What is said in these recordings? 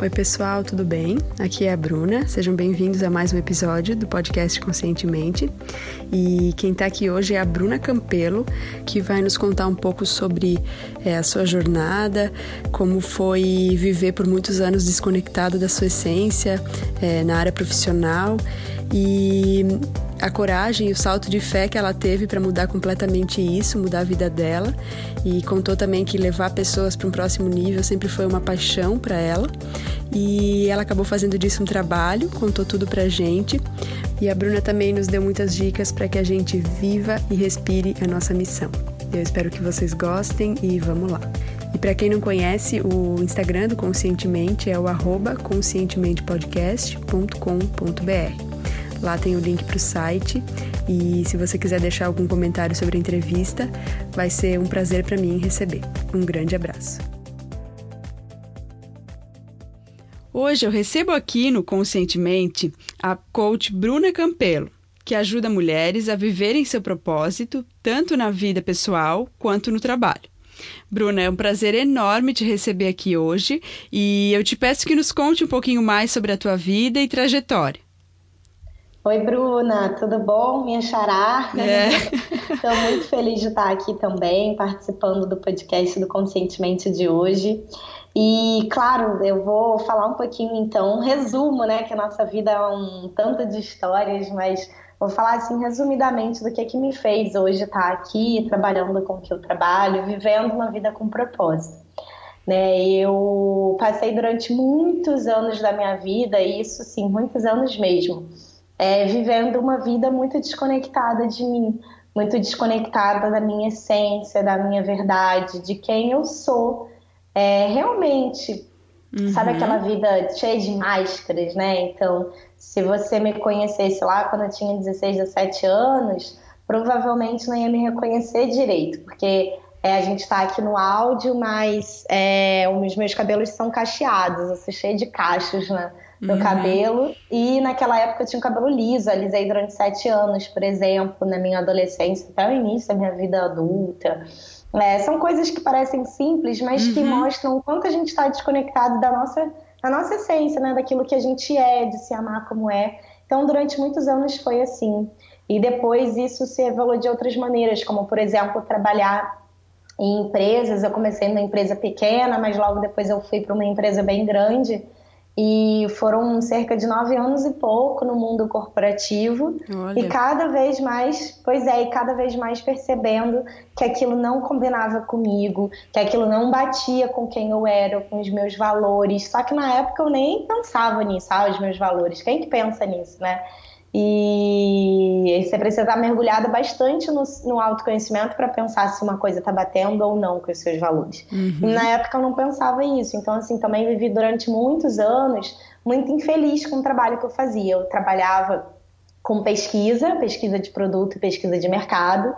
Oi, pessoal, tudo bem? Aqui é a Bruna. Sejam bem-vindos a mais um episódio do podcast Conscientemente. E quem está aqui hoje é a Bruna Campelo, que vai nos contar um pouco sobre é, a sua jornada, como foi viver por muitos anos desconectado da sua essência é, na área profissional e a coragem e o salto de fé que ela teve para mudar completamente isso, mudar a vida dela. E contou também que levar pessoas para um próximo nível sempre foi uma paixão para ela. E ela acabou fazendo disso um trabalho, contou tudo pra gente. E a Bruna também nos deu muitas dicas para que a gente viva e respire a nossa missão. Eu espero que vocês gostem e vamos lá. E para quem não conhece, o Instagram do Conscientemente é o conscientementepodcast.com.br. Lá tem o link para o site e se você quiser deixar algum comentário sobre a entrevista, vai ser um prazer para mim receber. Um grande abraço. Hoje eu recebo aqui no Conscientemente a coach Bruna Campelo, que ajuda mulheres a viverem seu propósito, tanto na vida pessoal quanto no trabalho. Bruna, é um prazer enorme te receber aqui hoje e eu te peço que nos conte um pouquinho mais sobre a tua vida e trajetória. Oi, Bruna, tudo bom? Minha xará. Estou é. muito feliz de estar aqui também, participando do podcast do Conscientemente de hoje. E, claro, eu vou falar um pouquinho, então, um resumo, né? Que a nossa vida é um tanto de histórias, mas vou falar, assim, resumidamente do que, que me fez hoje estar aqui, trabalhando com o que eu trabalho, vivendo uma vida com propósito. Né, eu passei durante muitos anos da minha vida, e isso sim, muitos anos mesmo, é, vivendo uma vida muito desconectada de mim, muito desconectada da minha essência, da minha verdade, de quem eu sou é, realmente. Uhum. Sabe aquela vida cheia de máscaras, né? Então, se você me conhecesse lá quando eu tinha 16, 17 anos, provavelmente não ia me reconhecer direito, porque é, a gente está aqui no áudio, mas é, os meus cabelos são cacheados, eu sou cheia de cachos, né? No uhum. cabelo. E naquela época eu tinha um cabelo liso, alisei durante sete anos, por exemplo, na minha adolescência, até o início da minha vida adulta. É, são coisas que parecem simples, mas uhum. que mostram o quanto a gente está desconectado da nossa, da nossa essência, né? daquilo que a gente é, de se amar como é. Então, durante muitos anos foi assim. E depois isso se evoluiu de outras maneiras, como, por exemplo, trabalhar em empresas. Eu comecei numa empresa pequena, mas logo depois eu fui para uma empresa bem grande e foram cerca de nove anos e pouco no mundo corporativo Olha. e cada vez mais, pois é, e cada vez mais percebendo que aquilo não combinava comigo, que aquilo não batia com quem eu era, com os meus valores. Só que na época eu nem pensava nisso, ah, os meus valores. Quem que pensa nisso, né? E você precisa estar mergulhada bastante no, no autoconhecimento para pensar se uma coisa está batendo ou não com os seus valores. Uhum. Na época eu não pensava isso. Então, assim, também vivi durante muitos anos muito infeliz com o trabalho que eu fazia. Eu trabalhava com pesquisa, pesquisa de produto e pesquisa de mercado.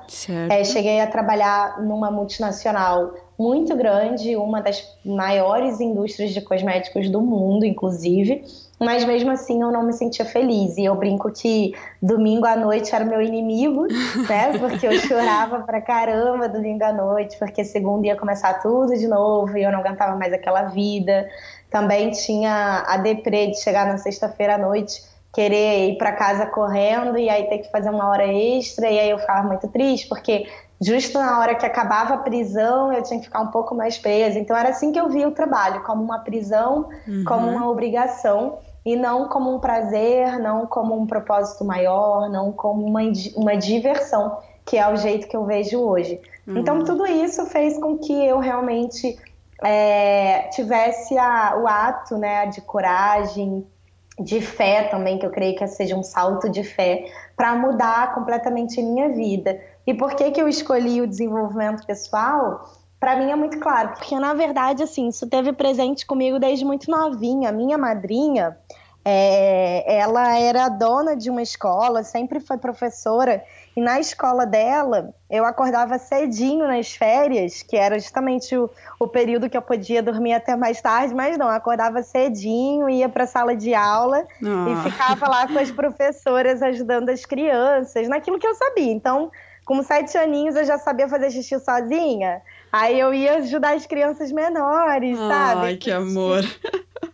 É, cheguei a trabalhar numa multinacional muito grande, uma das maiores indústrias de cosméticos do mundo, inclusive mas mesmo assim eu não me sentia feliz. E eu brinco que domingo à noite era meu inimigo, né? Porque eu chorava pra caramba domingo à noite, porque segunda ia começar tudo de novo e eu não aguentava mais aquela vida. Também tinha a deprê de chegar na sexta-feira à noite querer ir para casa correndo e aí ter que fazer uma hora extra e aí eu ficava muito triste porque justo na hora que acabava a prisão eu tinha que ficar um pouco mais presa então era assim que eu via o trabalho como uma prisão uhum. como uma obrigação e não como um prazer, não como um propósito maior, não como uma, uma diversão, que é o jeito que eu vejo hoje. Uhum. Então, tudo isso fez com que eu realmente é, tivesse a, o ato né, de coragem, de fé também, que eu creio que seja um salto de fé, para mudar completamente minha vida. E por que, que eu escolhi o desenvolvimento pessoal? para mim é muito claro, porque na verdade, assim, isso teve presente comigo desde muito novinha. Minha madrinha, é, ela era dona de uma escola, sempre foi professora, e na escola dela eu acordava cedinho nas férias, que era justamente o, o período que eu podia dormir até mais tarde, mas não, acordava cedinho, ia para a sala de aula oh. e ficava lá com as professoras ajudando as crianças, naquilo que eu sabia. Então, com sete aninhos eu já sabia fazer xixi sozinha. Aí eu ia ajudar as crianças menores, Ai, sabe? Ai, que amor.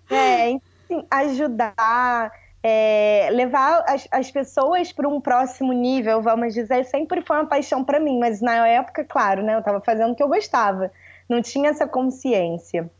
É, enfim, ajudar, é, levar as, as pessoas para um próximo nível, vamos dizer, sempre foi uma paixão para mim, mas na época, claro, né, eu estava fazendo o que eu gostava, não tinha essa consciência.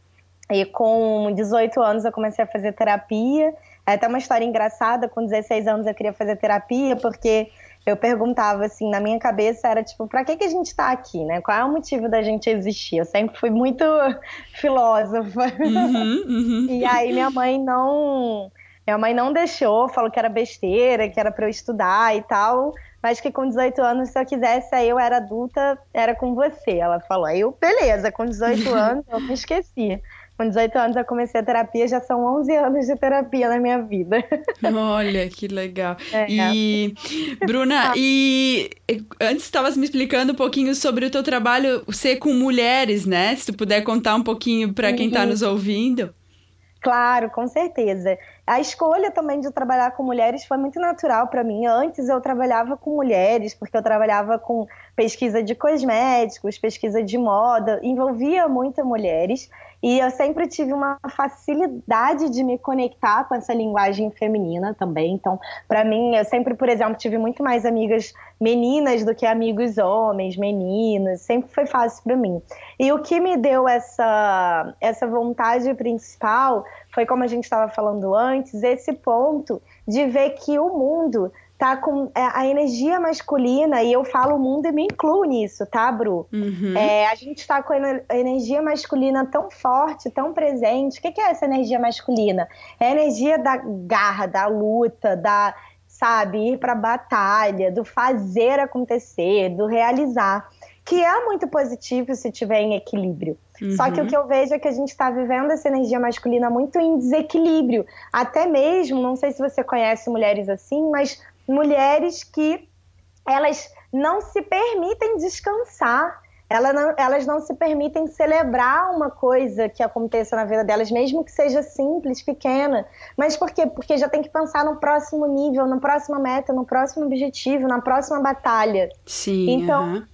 E com 18 anos eu comecei a fazer terapia. É até uma história engraçada, com 16 anos eu queria fazer terapia, porque eu perguntava assim, na minha cabeça era tipo, para que, que a gente está aqui, né? Qual é o motivo da gente existir? Eu sempre fui muito filósofa. Uhum, uhum. E aí minha mãe não. Minha mãe não deixou, falou que era besteira, que era para eu estudar e tal, mas que com 18 anos, se eu quisesse, aí eu era adulta, era com você. Ela falou. Aí eu, beleza, com 18 anos, eu me esqueci. Com 18 anos eu comecei a terapia, já são 11 anos de terapia na minha vida. Olha, que legal. É. E, Bruna, e antes estavas me explicando um pouquinho sobre o teu trabalho ser com mulheres, né? Se tu puder contar um pouquinho para quem está uhum. nos ouvindo. Claro, com certeza. A escolha também de trabalhar com mulheres foi muito natural para mim. Antes eu trabalhava com mulheres, porque eu trabalhava com pesquisa de cosméticos, pesquisa de moda, envolvia muitas mulheres. E eu sempre tive uma facilidade de me conectar com essa linguagem feminina também. Então, para mim, eu sempre, por exemplo, tive muito mais amigas meninas do que amigos homens, meninas. Sempre foi fácil para mim. E o que me deu essa, essa vontade principal foi, como a gente estava falando antes, esse ponto de ver que o mundo tá com é, a energia masculina, e eu falo o mundo e me incluo nisso, tá, Bru? Uhum. É, a gente está com a energia masculina tão forte, tão presente. O que, que é essa energia masculina? É a energia da garra, da luta, da, sabe, ir pra batalha, do fazer acontecer, do realizar. Que é muito positivo se tiver em equilíbrio. Uhum. Só que o uhum. que eu vejo é que a gente está vivendo essa energia masculina muito em desequilíbrio. Até mesmo, não sei se você conhece mulheres assim, mas mulheres que elas não se permitem descansar, elas não, elas não se permitem celebrar uma coisa que aconteça na vida delas, mesmo que seja simples, pequena. Mas por quê? Porque já tem que pensar no próximo nível, na próxima meta, no próximo objetivo, na próxima batalha. Sim. Então,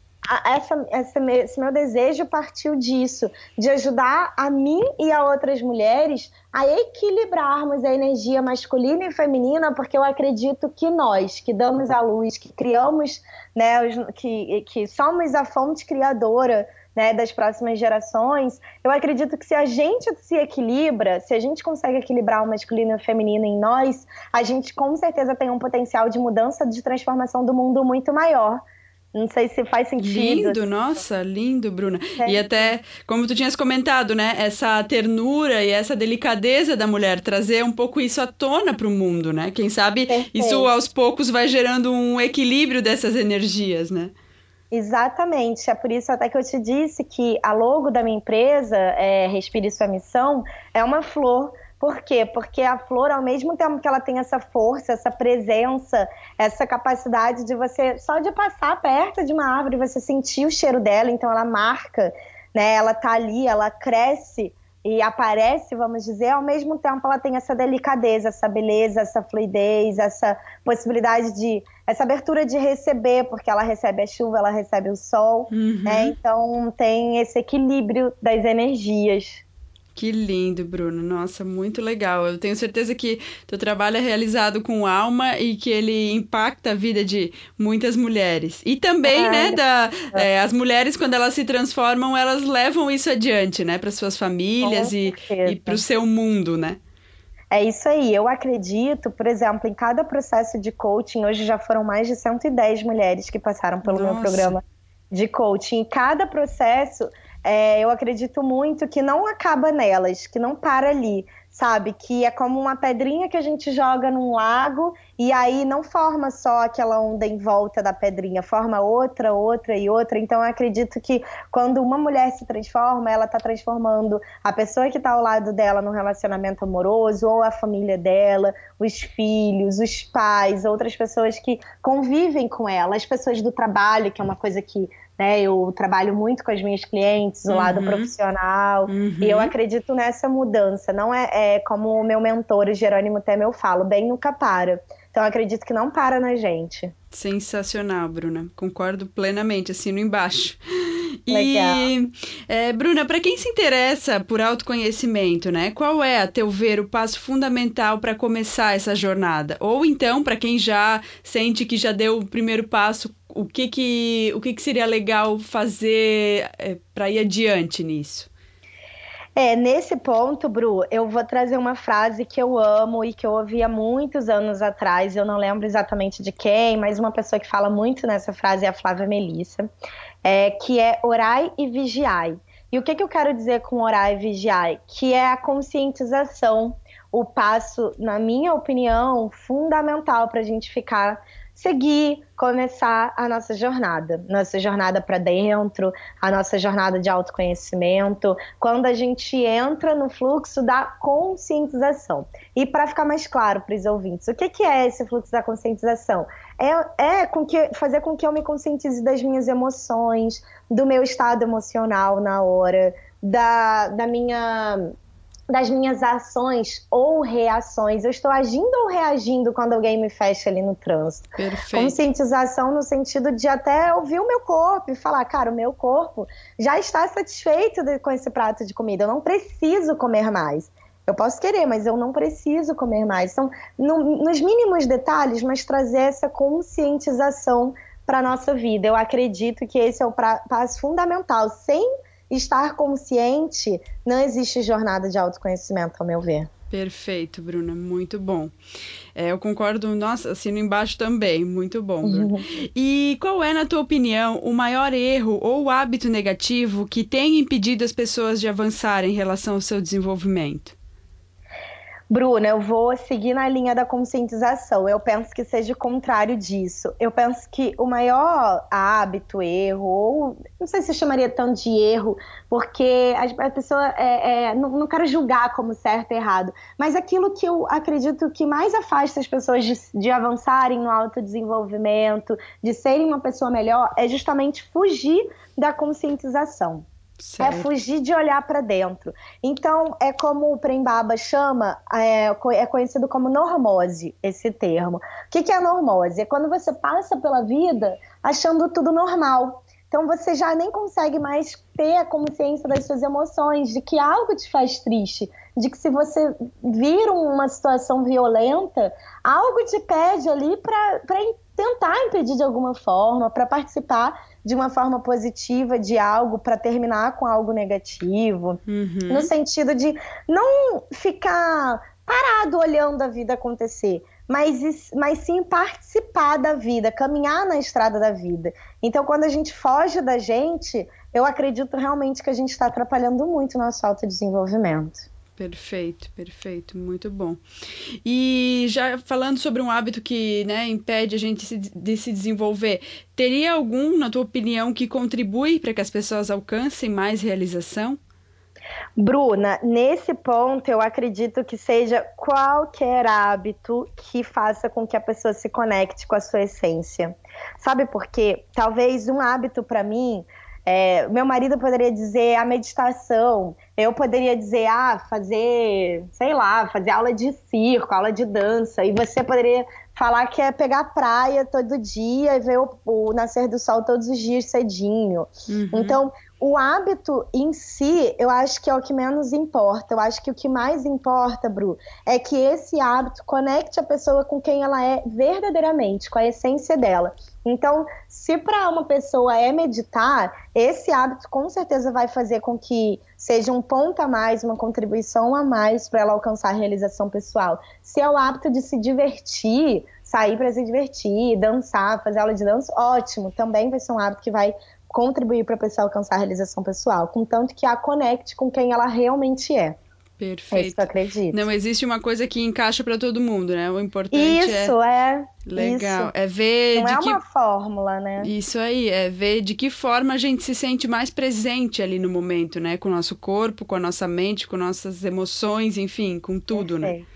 essa, essa, esse meu desejo partiu disso, de ajudar a mim e a outras mulheres a equilibrarmos a energia masculina e feminina, porque eu acredito que nós, que damos a luz, que criamos, né, os, que, que somos a fonte criadora né, das próximas gerações, eu acredito que se a gente se equilibra, se a gente consegue equilibrar o masculino e o feminino em nós, a gente com certeza tem um potencial de mudança, de transformação do mundo muito maior. Não sei se faz sentido. Lindo, nossa, lindo, Bruna. É. E até, como tu tinhas comentado, né? Essa ternura e essa delicadeza da mulher, trazer um pouco isso à tona para o mundo, né? Quem sabe Perfeito. isso aos poucos vai gerando um equilíbrio dessas energias, né? Exatamente. É por isso até que eu te disse que a logo da minha empresa, é, Respire Sua Missão, é uma flor por quê? Porque a flor, ao mesmo tempo que ela tem essa força, essa presença, essa capacidade de você, só de passar perto de uma árvore, você sentir o cheiro dela, então ela marca, né? Ela tá ali, ela cresce e aparece, vamos dizer, ao mesmo tempo ela tem essa delicadeza, essa beleza, essa fluidez, essa possibilidade de essa abertura de receber, porque ela recebe a chuva, ela recebe o sol, uhum. né? Então tem esse equilíbrio das energias. Que lindo, Bruno. Nossa, muito legal. Eu tenho certeza que teu trabalho é realizado com alma e que ele impacta a vida de muitas mulheres. E também, né, da, é, as mulheres, quando elas se transformam, elas levam isso adiante, né, para suas famílias e, e para o seu mundo, né? É isso aí. Eu acredito, por exemplo, em cada processo de coaching, hoje já foram mais de 110 mulheres que passaram pelo Nossa. meu programa de coaching. Em cada processo é, eu acredito muito que não acaba nelas, que não para ali, sabe? Que é como uma pedrinha que a gente joga num lago e aí não forma só aquela onda em volta da pedrinha, forma outra, outra e outra. Então eu acredito que quando uma mulher se transforma, ela está transformando a pessoa que está ao lado dela no relacionamento amoroso, ou a família dela, os filhos, os pais, outras pessoas que convivem com ela, as pessoas do trabalho, que é uma coisa que né? Eu trabalho muito com as minhas clientes, o uhum. lado profissional, uhum. e eu acredito nessa mudança. Não é, é como o meu mentor, o Jerônimo Temer, fala, bem nunca para. Então, eu acredito que não para na gente. Sensacional, Bruna. Concordo plenamente, assino embaixo. E, é, Bruna, para quem se interessa por autoconhecimento, né? Qual é, a teu ver, o passo fundamental para começar essa jornada? Ou então, para quem já sente que já deu o primeiro passo, o que que, o que, que seria legal fazer é, para ir adiante nisso? É, nesse ponto, Bru, eu vou trazer uma frase que eu amo e que eu ouvi há muitos anos atrás. Eu não lembro exatamente de quem, mas uma pessoa que fala muito nessa frase é a Flávia Melissa, é, que é orai e vigiai. E o que, que eu quero dizer com orar e vigiai? Que é a conscientização, o passo, na minha opinião, fundamental para a gente ficar seguir, começar a nossa jornada, nossa jornada para dentro, a nossa jornada de autoconhecimento, quando a gente entra no fluxo da conscientização. E para ficar mais claro para os ouvintes, o que, que é esse fluxo da conscientização? É, é com que, fazer com que eu me conscientize das minhas emoções, do meu estado emocional na hora, da, da minha das minhas ações ou reações. Eu estou agindo ou reagindo quando alguém me fecha ali no trânsito. Perfeito. Conscientização no sentido de até ouvir o meu corpo e falar, cara, o meu corpo já está satisfeito com esse prato de comida. Eu não preciso comer mais. Eu posso querer, mas eu não preciso comer mais. Então, no, nos mínimos detalhes, mas trazer essa conscientização para a nossa vida. Eu acredito que esse é o passo fundamental. Sem estar consciente, não existe jornada de autoconhecimento, ao meu ver. Perfeito, Bruna, muito bom. É, eu concordo, nossa, assino embaixo também, muito bom, Bruna. E qual é, na tua opinião, o maior erro ou hábito negativo que tem impedido as pessoas de avançar em relação ao seu desenvolvimento? Bruna, eu vou seguir na linha da conscientização. Eu penso que seja o contrário disso. Eu penso que o maior hábito, erro, ou não sei se chamaria tanto de erro, porque a, pessoa é, é, não, não quero julgar como certo e errado, mas aquilo que eu acredito que mais afasta as pessoas de, de avançarem no autodesenvolvimento, de serem uma pessoa melhor, é justamente fugir da conscientização. É certo. É fugir de olhar para dentro. Então, é como o Prembaba chama, é, é, conhecido como normose, esse termo. O que, que é normose? É quando você passa pela vida achando tudo normal. Então você já nem consegue mais ter a consciência das suas emoções, de que algo te faz triste, de que se você vir uma situação violenta, algo te pede ali para tentar impedir de alguma forma, para participar de uma forma positiva de algo para terminar com algo negativo, uhum. no sentido de não ficar parado olhando a vida acontecer, mas, mas sim participar da vida, caminhar na estrada da vida. Então, quando a gente foge da gente, eu acredito realmente que a gente está atrapalhando muito o nosso autodesenvolvimento. Perfeito, perfeito, muito bom. E já falando sobre um hábito que né, impede a gente de se desenvolver, teria algum, na tua opinião, que contribui para que as pessoas alcancem mais realização? Bruna, nesse ponto eu acredito que seja qualquer hábito que faça com que a pessoa se conecte com a sua essência. Sabe por quê? Talvez um hábito para mim é, meu marido poderia dizer a meditação, eu poderia dizer, ah, fazer, sei lá, fazer aula de circo, aula de dança, e você poderia falar que é pegar praia todo dia e ver o, o nascer do sol todos os dias cedinho. Uhum. Então, o hábito em si, eu acho que é o que menos importa. Eu acho que o que mais importa, Bru, é que esse hábito conecte a pessoa com quem ela é verdadeiramente, com a essência dela. Então, se para uma pessoa é meditar, esse hábito com certeza vai fazer com que seja um ponto a mais, uma contribuição a mais para ela alcançar a realização pessoal. Se é o hábito de se divertir, sair para se divertir, dançar, fazer aula de dança, ótimo, também vai ser um hábito que vai contribuir para a pessoa alcançar a realização pessoal, contanto que a conecte com quem ela realmente é. Perfeito. É isso que eu acredito. Não existe uma coisa que encaixa para todo mundo, né? O importante isso, é. é... Legal. Isso. É ver. Não de é que... uma fórmula, né? Isso aí, é ver de que forma a gente se sente mais presente ali no momento, né? Com o nosso corpo, com a nossa mente, com nossas emoções, enfim, com tudo, Perfeito. né?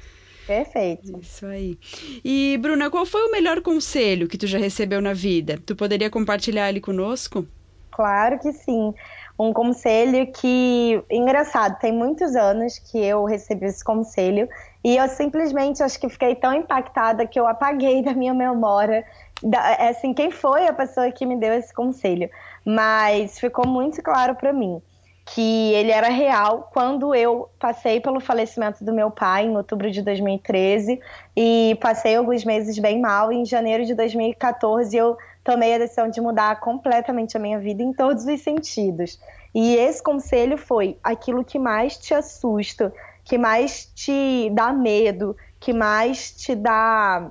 Perfeito. Isso aí. E, Bruna, qual foi o melhor conselho que tu já recebeu na vida? Tu poderia compartilhar ele conosco? Claro que sim. Um conselho que, engraçado, tem muitos anos que eu recebi esse conselho e eu simplesmente acho que fiquei tão impactada que eu apaguei da minha memória, da, é assim, quem foi a pessoa que me deu esse conselho. Mas ficou muito claro para mim que ele era real quando eu passei pelo falecimento do meu pai em outubro de 2013 e passei alguns meses bem mal. E em janeiro de 2014 eu tomei a decisão de mudar completamente a minha vida em todos os sentidos. E esse conselho foi aquilo que mais te assusta, que mais te dá medo, que mais te dá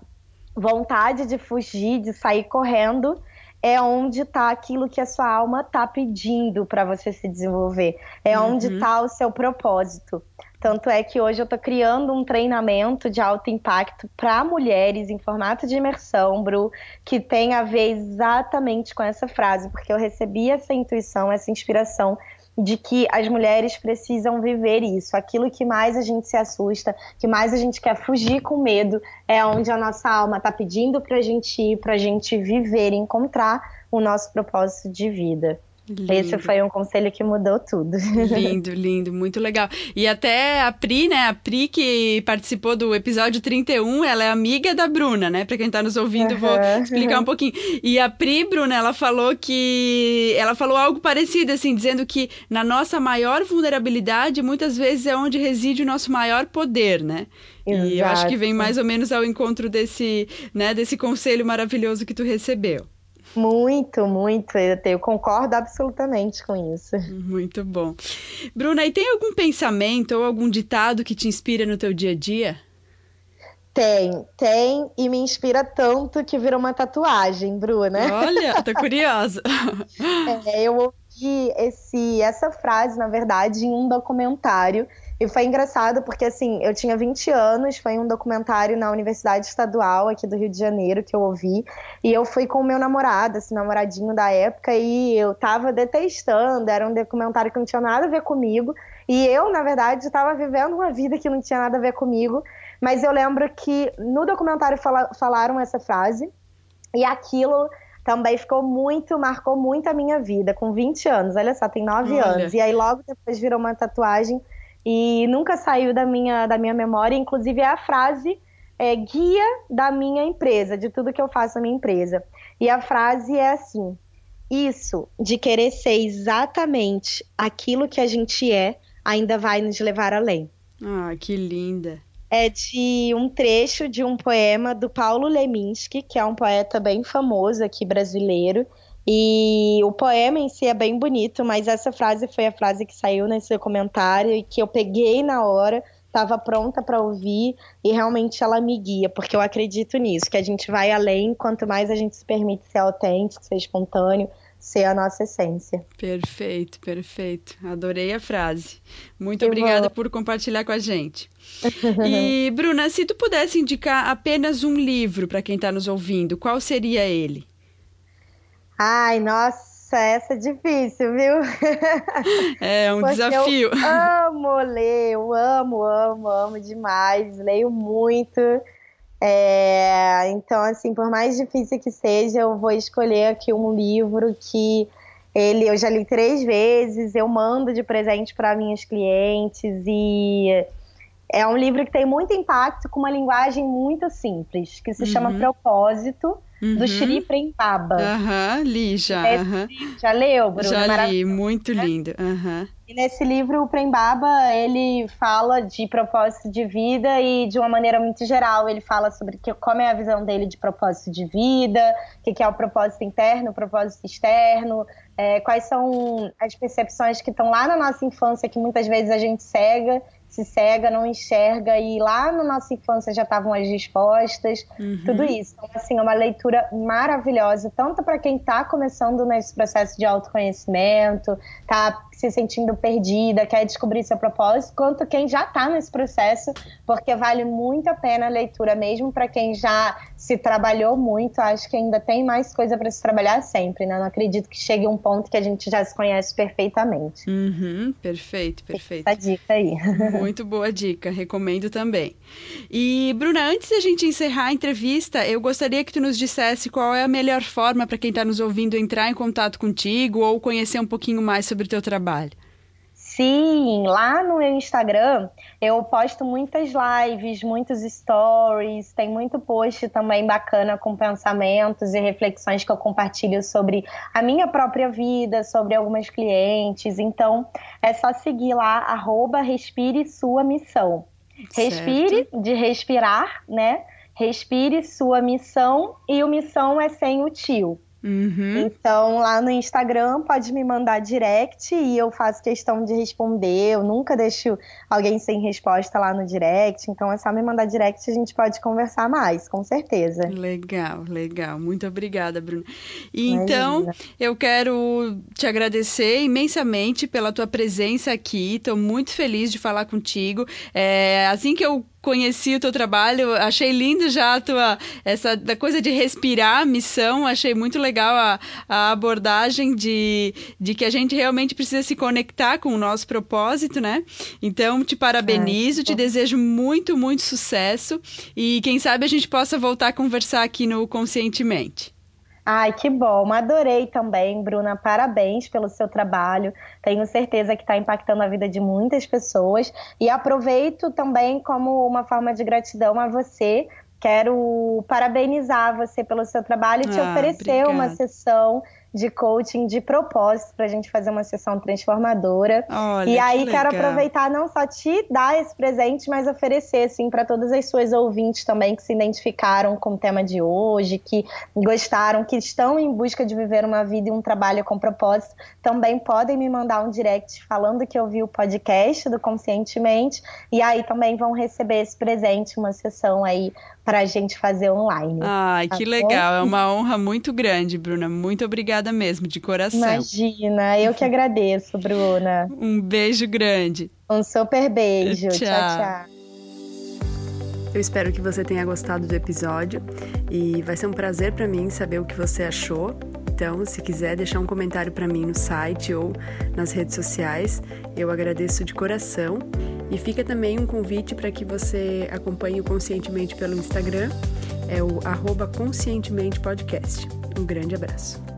vontade de fugir, de sair correndo é onde está aquilo que a sua alma está pedindo para você se desenvolver. É uhum. onde está o seu propósito. Tanto é que hoje eu estou criando um treinamento de alto impacto para mulheres em formato de imersão, Bru, que tem a ver exatamente com essa frase, porque eu recebi essa intuição, essa inspiração de que as mulheres precisam viver isso. Aquilo que mais a gente se assusta, que mais a gente quer fugir com medo, é onde a nossa alma está pedindo para a gente ir, para a gente viver, encontrar o nosso propósito de vida. Lindo. Esse foi um conselho que mudou tudo. Lindo, lindo, muito legal. E até a Pri, né? A Pri que participou do episódio 31, ela é amiga da Bruna, né? Para quem tá nos ouvindo, uhum, vou explicar um pouquinho. E a Pri, Bruna, ela falou que ela falou algo parecido assim, dizendo que na nossa maior vulnerabilidade, muitas vezes é onde reside o nosso maior poder, né? Exato. E eu acho que vem mais ou menos ao encontro desse, né, desse conselho maravilhoso que tu recebeu. Muito, muito. Eu, concordo absolutamente com isso. Muito bom. Bruna, e tem algum pensamento ou algum ditado que te inspira no teu dia a dia? Tem, tem, e me inspira tanto que virou uma tatuagem, Bruna. Olha, tô curiosa. é, eu ouvi esse, essa frase, na verdade, em um documentário e foi engraçado porque, assim, eu tinha 20 anos, foi um documentário na Universidade Estadual aqui do Rio de Janeiro que eu ouvi. E eu fui com o meu namorado, esse namoradinho da época, e eu tava detestando. Era um documentário que não tinha nada a ver comigo. E eu, na verdade, estava vivendo uma vida que não tinha nada a ver comigo. Mas eu lembro que no documentário fala falaram essa frase, e aquilo também ficou muito, marcou muito a minha vida, com 20 anos. Olha só, tem 9 Olha. anos. E aí logo depois virou uma tatuagem e nunca saiu da minha, da minha memória. Inclusive, é a frase é, guia da minha empresa, de tudo que eu faço na minha empresa. E a frase é assim: Isso de querer ser exatamente aquilo que a gente é ainda vai nos levar além. Ah, que linda! É de um trecho de um poema do Paulo Leminski, que é um poeta bem famoso aqui brasileiro. E o poema em si é bem bonito, mas essa frase foi a frase que saiu nesse documentário e que eu peguei na hora, estava pronta para ouvir e realmente ela me guia, porque eu acredito nisso, que a gente vai além quanto mais a gente se permite ser autêntico, ser espontâneo, ser a nossa essência. Perfeito, perfeito. Adorei a frase. Muito obrigada por compartilhar com a gente. E Bruna, se tu pudesse indicar apenas um livro para quem está nos ouvindo, qual seria ele? Ai, nossa, essa é difícil, viu? É um desafio. Eu amo ler, eu amo, amo, amo demais, leio muito. É, então, assim, por mais difícil que seja, eu vou escolher aqui um livro que ele eu já li três vezes, eu mando de presente para minhas clientes e é um livro que tem muito impacto com uma linguagem muito simpis, que se uhum. chama Propósito uhum. do Shri Prembaba. Aham, uhum, li já. Uhum. Já leu, Bruno? Já li, muito lindo. Uhum. E nesse livro, o Prembaba, ele fala de propósito de vida e de uma maneira muito geral. Ele fala sobre que, como é a visão dele de propósito de vida, o que, é o propósito interno, o propósito externo, é, quais são as percepções que estão lá na nossa infância que muitas vezes a gente cega se cega, não enxerga, e lá na nossa infância já estavam as respostas, uhum. tudo isso. Então, assim, é uma leitura maravilhosa, tanto para quem está começando nesse processo de autoconhecimento, está se sentindo perdida, quer descobrir seu propósito, quanto quem já está nesse processo, porque vale muito a pena a leitura, mesmo para quem já se trabalhou muito. Acho que ainda tem mais coisa para se trabalhar sempre, né? Não acredito que chegue um ponto que a gente já se conhece perfeitamente. Uhum, perfeito, perfeito. Essa dica aí. Muito boa dica, recomendo também. E, Bruna, antes de a gente encerrar a entrevista, eu gostaria que tu nos dissesse qual é a melhor forma para quem está nos ouvindo entrar em contato contigo ou conhecer um pouquinho mais sobre o teu trabalho. Sim, lá no meu Instagram eu posto muitas lives, muitos stories, tem muito post também bacana com pensamentos e reflexões que eu compartilho sobre a minha própria vida, sobre algumas clientes. Então é só seguir lá, arroba Respire Sua Missão. Respire, de respirar, né? Respire Sua Missão e o missão é sem o tio. Uhum. Então, lá no Instagram, pode me mandar direct e eu faço questão de responder. Eu nunca deixo alguém sem resposta lá no direct. Então, é só me mandar direct e a gente pode conversar mais, com certeza. Legal, legal. Muito obrigada, Bruna. E então, eu quero te agradecer imensamente pela tua presença aqui. Estou muito feliz de falar contigo. É, assim que eu conheci o teu trabalho, achei lindo já a tua essa da coisa de respirar a missão, achei muito legal a, a abordagem de, de que a gente realmente precisa se conectar com o nosso propósito, né? Então, te parabenizo, é, te desejo muito, muito sucesso e quem sabe a gente possa voltar a conversar aqui no Conscientemente. Ai, que bom. Adorei também, Bruna. Parabéns pelo seu trabalho. Tenho certeza que está impactando a vida de muitas pessoas. E aproveito também como uma forma de gratidão a você. Quero parabenizar você pelo seu trabalho e te ah, oferecer obrigada. uma sessão de coaching de propósito para a gente fazer uma sessão transformadora. Olha, e aí que quero aproveitar não só te dar esse presente, mas oferecer assim para todas as suas ouvintes também que se identificaram com o tema de hoje, que gostaram, que estão em busca de viver uma vida e um trabalho com propósito, também podem me mandar um direct falando que ouviu o podcast do Conscientemente e aí também vão receber esse presente, uma sessão aí para a gente fazer online. Ai, tá que bom? legal. É uma honra muito grande, Bruna. Muito obrigada mesmo, de coração. Imagina, eu que agradeço, Bruna. Um beijo grande. Um super beijo. tchau. tchau. tchau. Eu espero que você tenha gostado do episódio e vai ser um prazer para mim saber o que você achou. Então, se quiser deixar um comentário para mim no site ou nas redes sociais, eu agradeço de coração. E fica também um convite para que você acompanhe o Conscientemente pelo Instagram, é o arroba Conscientemente Podcast. Um grande abraço.